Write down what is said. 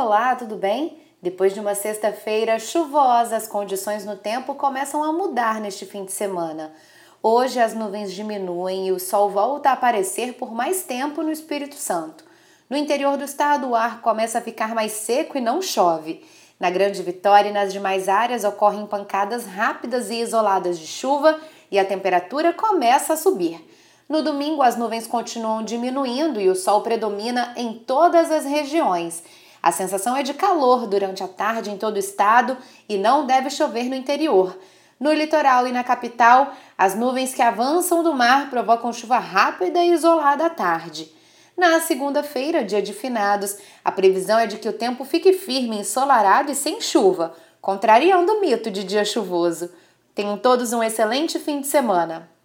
Olá, tudo bem? Depois de uma sexta-feira chuvosa, as condições no tempo começam a mudar neste fim de semana. Hoje as nuvens diminuem e o sol volta a aparecer por mais tempo no Espírito Santo. No interior do estado, o ar começa a ficar mais seco e não chove. Na Grande Vitória e nas demais áreas ocorrem pancadas rápidas e isoladas de chuva e a temperatura começa a subir. No domingo, as nuvens continuam diminuindo e o sol predomina em todas as regiões. A sensação é de calor durante a tarde em todo o estado e não deve chover no interior. No litoral e na capital, as nuvens que avançam do mar provocam chuva rápida e isolada à tarde. Na segunda-feira, dia de finados, a previsão é de que o tempo fique firme, ensolarado e sem chuva, contrariando o mito de dia chuvoso. Tenham todos um excelente fim de semana.